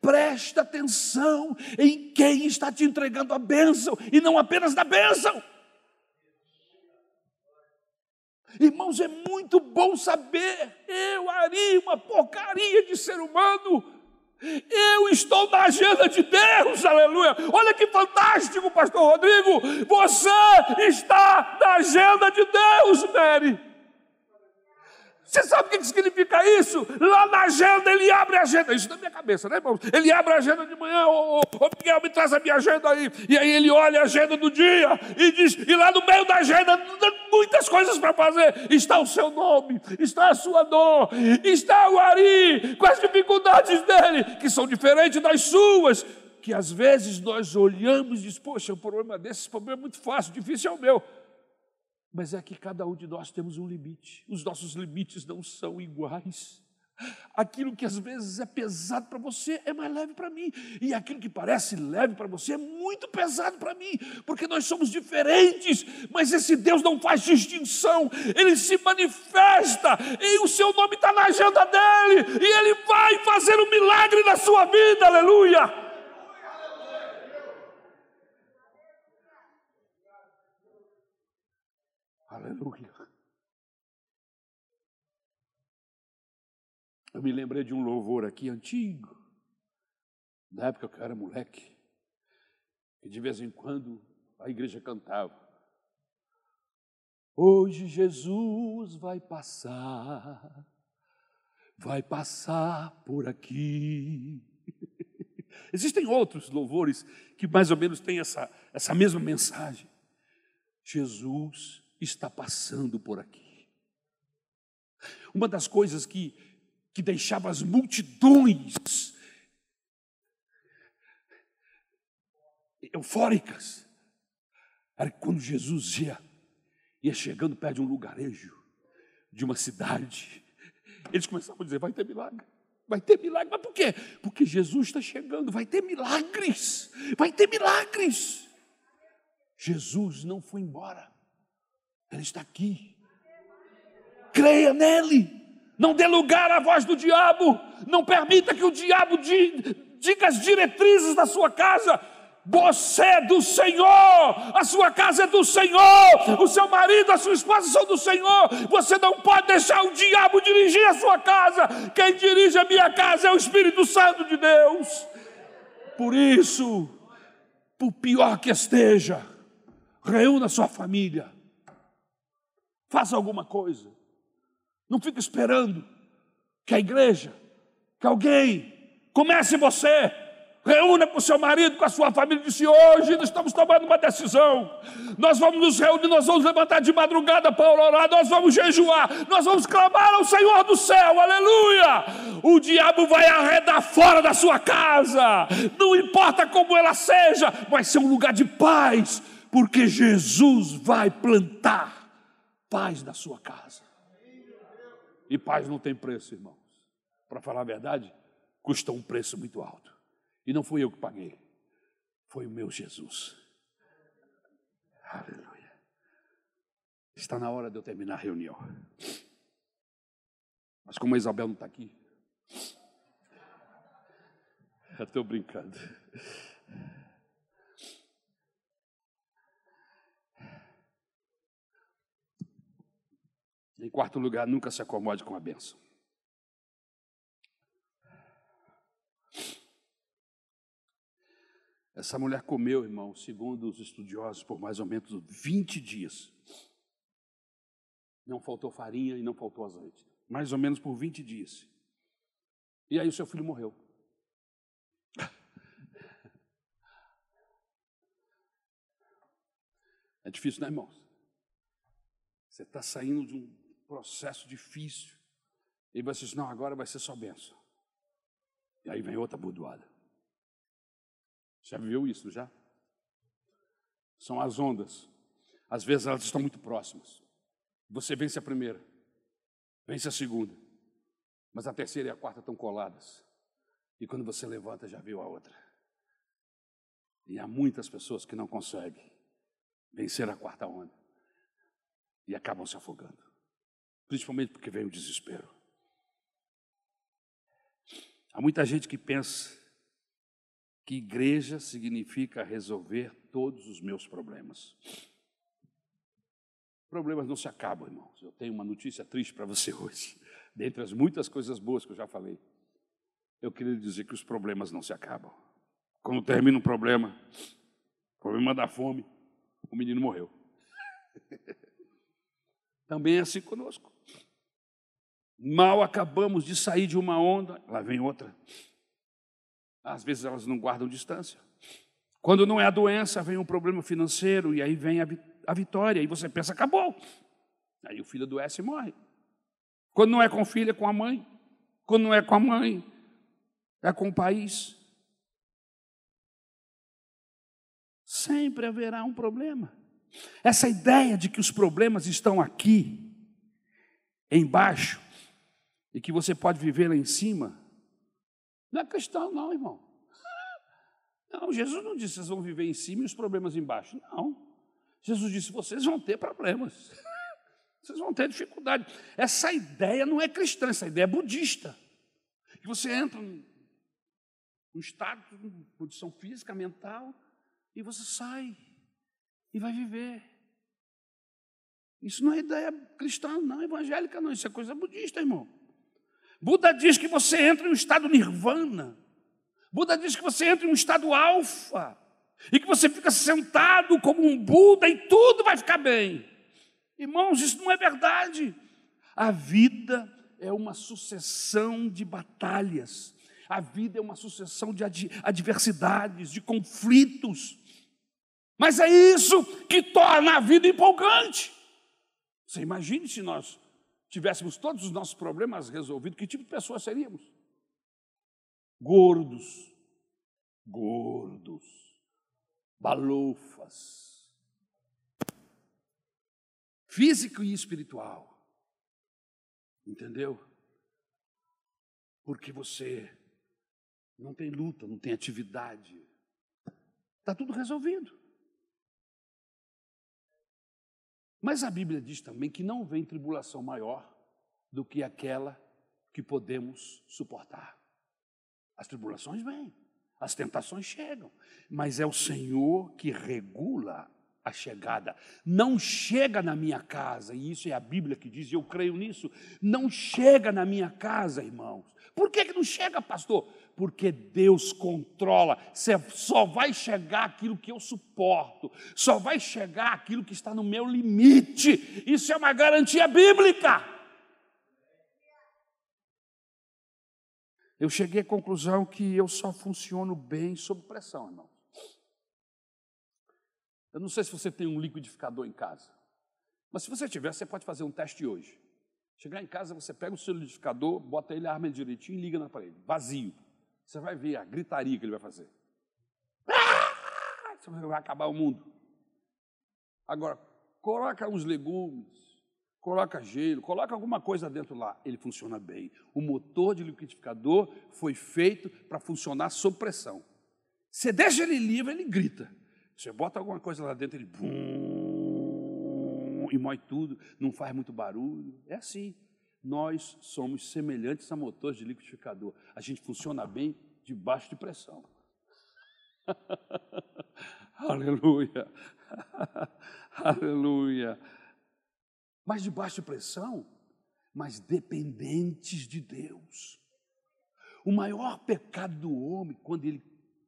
Speaker 1: Presta atenção em quem está te entregando a bênção e não apenas da bênção. Irmãos, é muito bom saber, eu, Ari, uma porcaria de ser humano, eu estou na agenda de Deus, aleluia. Olha que fantástico, Pastor Rodrigo. Você está na agenda de Deus, Mary. Você sabe o que significa isso? Lá na agenda, ele abre a agenda. Isso na minha cabeça, né, irmãos? Ele abre a agenda de manhã. Ô, ô, ô, Miguel, me traz a minha agenda aí. E aí ele olha a agenda do dia e diz: e lá no meio da agenda, muitas coisas para fazer. Está o seu nome, está a sua dor, está o Ari, com as dificuldades dele, que são diferentes das suas. Que às vezes nós olhamos e diz: Poxa, o problema desse problema é muito fácil, difícil é o meu. Mas é que cada um de nós temos um limite. Os nossos limites não são iguais. Aquilo que às vezes é pesado para você é mais leve para mim, e aquilo que parece leve para você é muito pesado para mim, porque nós somos diferentes, mas esse Deus não faz distinção, ele se manifesta, e o seu nome está na agenda dele, e ele vai fazer um milagre na sua vida, aleluia. Aleluia. Eu me lembrei de um louvor aqui antigo, da época que eu era moleque, que de vez em quando a igreja cantava. Hoje Jesus vai passar, vai passar por aqui. *laughs* Existem outros louvores que mais ou menos têm essa, essa mesma mensagem. Jesus está passando por aqui. Uma das coisas que, que deixava as multidões eufóricas era quando Jesus ia, ia chegando perto de um lugarejo, de uma cidade, eles começavam a dizer: vai ter milagre. Vai ter milagre, mas por quê? Porque Jesus está chegando, vai ter milagres, vai ter milagres. Jesus não foi embora, Ele está aqui. Creia nele, não dê lugar à voz do diabo, não permita que o diabo diga as diretrizes da sua casa, você é do Senhor, a sua casa é do Senhor, o seu marido, a sua esposa são do Senhor. Você não pode deixar o diabo dirigir a sua casa. Quem dirige a minha casa é o Espírito Santo de Deus. Por isso, por pior que esteja, reúna sua família, faça alguma coisa. Não fique esperando que a igreja, que alguém comece você Reúna com seu marido, com a sua família, e disse: Hoje nós estamos tomando uma decisão. Nós vamos nos reunir, nós vamos levantar de madrugada para orar, nós vamos jejuar, nós vamos clamar ao Senhor do céu, aleluia. O diabo vai arredar fora da sua casa, não importa como ela seja, vai ser um lugar de paz, porque Jesus vai plantar paz na sua casa. E paz não tem preço, irmãos. Para falar a verdade, custa um preço muito alto. E não fui eu que paguei, foi o meu Jesus. Aleluia. Está na hora de eu terminar a reunião. Mas como a Isabel não está aqui, *laughs* eu estou brincando. Em quarto lugar, nunca se acomode com a benção. Essa mulher comeu, irmão, segundo os estudiosos, por mais ou menos 20 dias. Não faltou farinha e não faltou azeite. Mais ou menos por 20 dias. E aí o seu filho morreu. *laughs* É difícil, né, irmãos? Você está saindo de um processo difícil. E você diz, não, agora vai ser só benção. E aí vem outra budoada. Já viu isso já? São as ondas. Às vezes elas estão muito próximas. Você vence a primeira, vence a segunda, mas a terceira e a quarta estão coladas. E quando você levanta, já viu a outra. E há muitas pessoas que não conseguem vencer a quarta onda e acabam se afogando, principalmente porque vem o desespero. Há muita gente que pensa que igreja significa resolver todos os meus problemas. Problemas não se acabam, irmãos. Eu tenho uma notícia triste para você *laughs* hoje. Dentre as muitas coisas boas que eu já falei, eu queria dizer que os problemas não se acabam. Quando termina um problema, problema da fome, o menino morreu. *laughs* Também é assim conosco. Mal acabamos de sair de uma onda, lá vem outra. Às vezes elas não guardam distância. Quando não é a doença, vem um problema financeiro e aí vem a, vitória. E você pensa, acabou. Aí o filho adoece e morre. Quando não é com o filho, é com a mãe. Quando não é com a mãe, é com o país. Sempre haverá um problema. Essa ideia de que os problemas estão aqui, embaixo, e que você pode viver lá em cima, não é questão, não, irmão. *laughs* Não, Jesus não disse vocês vão viver em cima e os problemas embaixo. Não. Jesus disse vocês vão ter problemas. *laughs* Vocês vão ter dificuldade. Essa ideia não é cristã, essa ideia é budista. Que você entra num estado de condição física, mental, e você sai e vai viver. Isso não é ideia cristã, não, evangélica, não. Isso é coisa budista, irmão. Buda diz que você entra em um estado nirvana. Buda diz que você entra em um estado alfa. E que você fica sentado como um Buda e tudo vai ficar bem. Irmãos, isso não é verdade. A vida é uma sucessão de batalhas. A vida é uma sucessão de adversidades, de conflitos. Mas é isso que torna a vida empolgante. Você imagine se nós tivéssemos todos os nossos problemas resolvidos, que tipo de pessoa seríamos? Gordos, gordos, balofas, físico e espiritual. Entendeu? Porque você não tem luta, não tem atividade. Está tudo resolvido. Mas a Bíblia diz também que não vem tribulação maior do que aquela que podemos suportar. As tribulações vêm, as tentações chegam, mas é o Senhor que regula a chegada. Não chega na minha casa, e isso é a Bíblia que diz, e eu creio nisso. Não chega na minha casa, irmãos. Por que, que não chega, pastor? Porque Deus controla. Só vai chegar aquilo que eu suporto, só vai chegar aquilo que está no meu limite. Isso é uma garantia bíblica. Eu cheguei à conclusão que eu só funciono bem sob pressão, irmão. Eu não sei se você tem um liquidificador em casa, mas se você tiver, você pode fazer um teste hoje. Chegar em casa, você pega o seu liquidificador, bota ele, arma direitinho e liga na parede, vazio. Você vai ver a gritaria que ele vai fazer. Ah! Vai acabar o mundo. Agora, coloca uns legumes, coloca gelo, coloca alguma coisa dentro lá, ele funciona bem. O motor de liquidificador foi feito para funcionar sob pressão. Você deixa ele livre, ele grita. Você bota alguma coisa lá dentro, ele bum, e mói tudo, não faz muito barulho. É assim. Nós somos semelhantes a motores de liquidificador. A gente funciona bem debaixo de pressão. *laughs* Aleluia. *laughs* Aleluia. Mas debaixo de pressão, mas dependentes de Deus. O maior pecado do homem, quando ele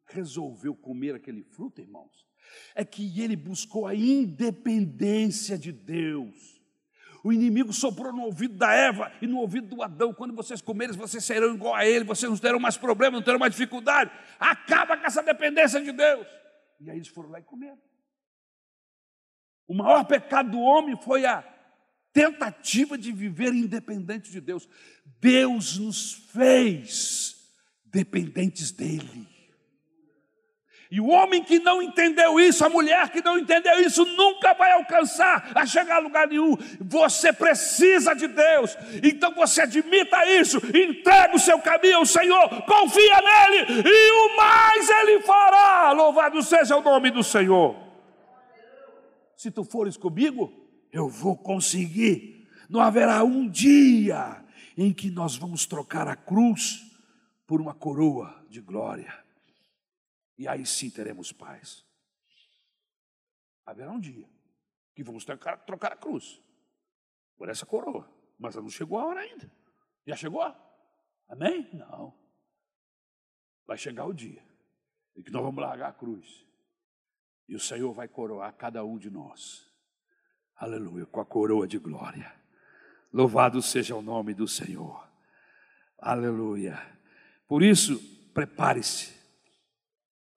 Speaker 1: resolveu comer aquele fruto, irmãos, é que ele buscou a independência de Deus. O inimigo soprou no ouvido da Eva e no ouvido do Adão. Quando vocês comerem, vocês serão igual a ele, vocês não terão mais problema, não terão mais dificuldade. Acaba com essa dependência de Deus. E aí eles foram lá e comeram. O maior pecado do homem foi a tentativa de viver independente de Deus. Deus nos fez dependentes dele. E o homem que não entendeu isso, a mulher que não entendeu isso, nunca vai alcançar a chegar a lugar nenhum. Você precisa de Deus. Então você admita isso, entrega o seu caminho ao Senhor, confia nele e o mais ele fará. Louvado seja o nome do Senhor. Se tu fores comigo, eu vou conseguir. Não haverá um dia em que nós vamos trocar a cruz por uma coroa de glória. E aí sim teremos paz. Haverá um dia que vamos trocar, trocar a cruz por essa coroa, mas não chegou a hora ainda. Já chegou? Amém? Não. Vai chegar o dia em que nós vamos largar a cruz e o Senhor vai coroar cada um de nós. Aleluia, com a coroa de glória. Louvado seja o nome do Senhor. Aleluia. Por isso, prepare-se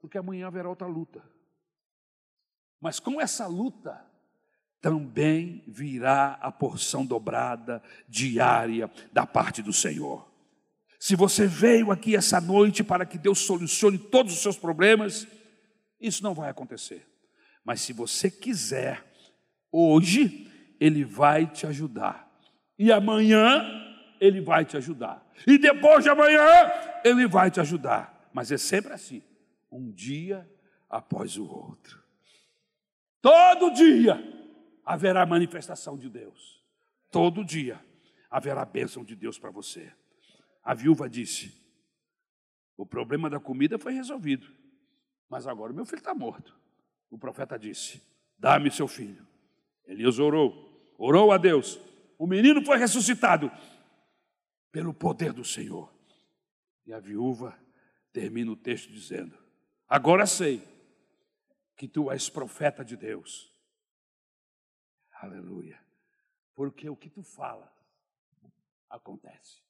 Speaker 1: porque amanhã haverá outra luta. Mas com essa luta, também virá a porção dobrada diária da parte do Senhor. Se você veio aqui essa noite para que Deus solucione todos os seus problemas, isso não vai acontecer. Mas se você quiser, hoje Ele vai te ajudar. E amanhã Ele vai te ajudar. E depois de amanhã Ele vai te ajudar. Mas é sempre assim um dia após o outro. Todo dia haverá manifestação de Deus. Todo dia haverá bênção de Deus para você. A viúva disse: O problema da comida foi resolvido, mas agora meu filho está morto. O profeta disse: Dá-me seu filho. Elias orou, orou a Deus. O menino foi ressuscitado pelo poder do Senhor. E a viúva termina o texto dizendo: Agora sei que tu és profeta de Deus. Aleluia. Porque o que tu fala acontece.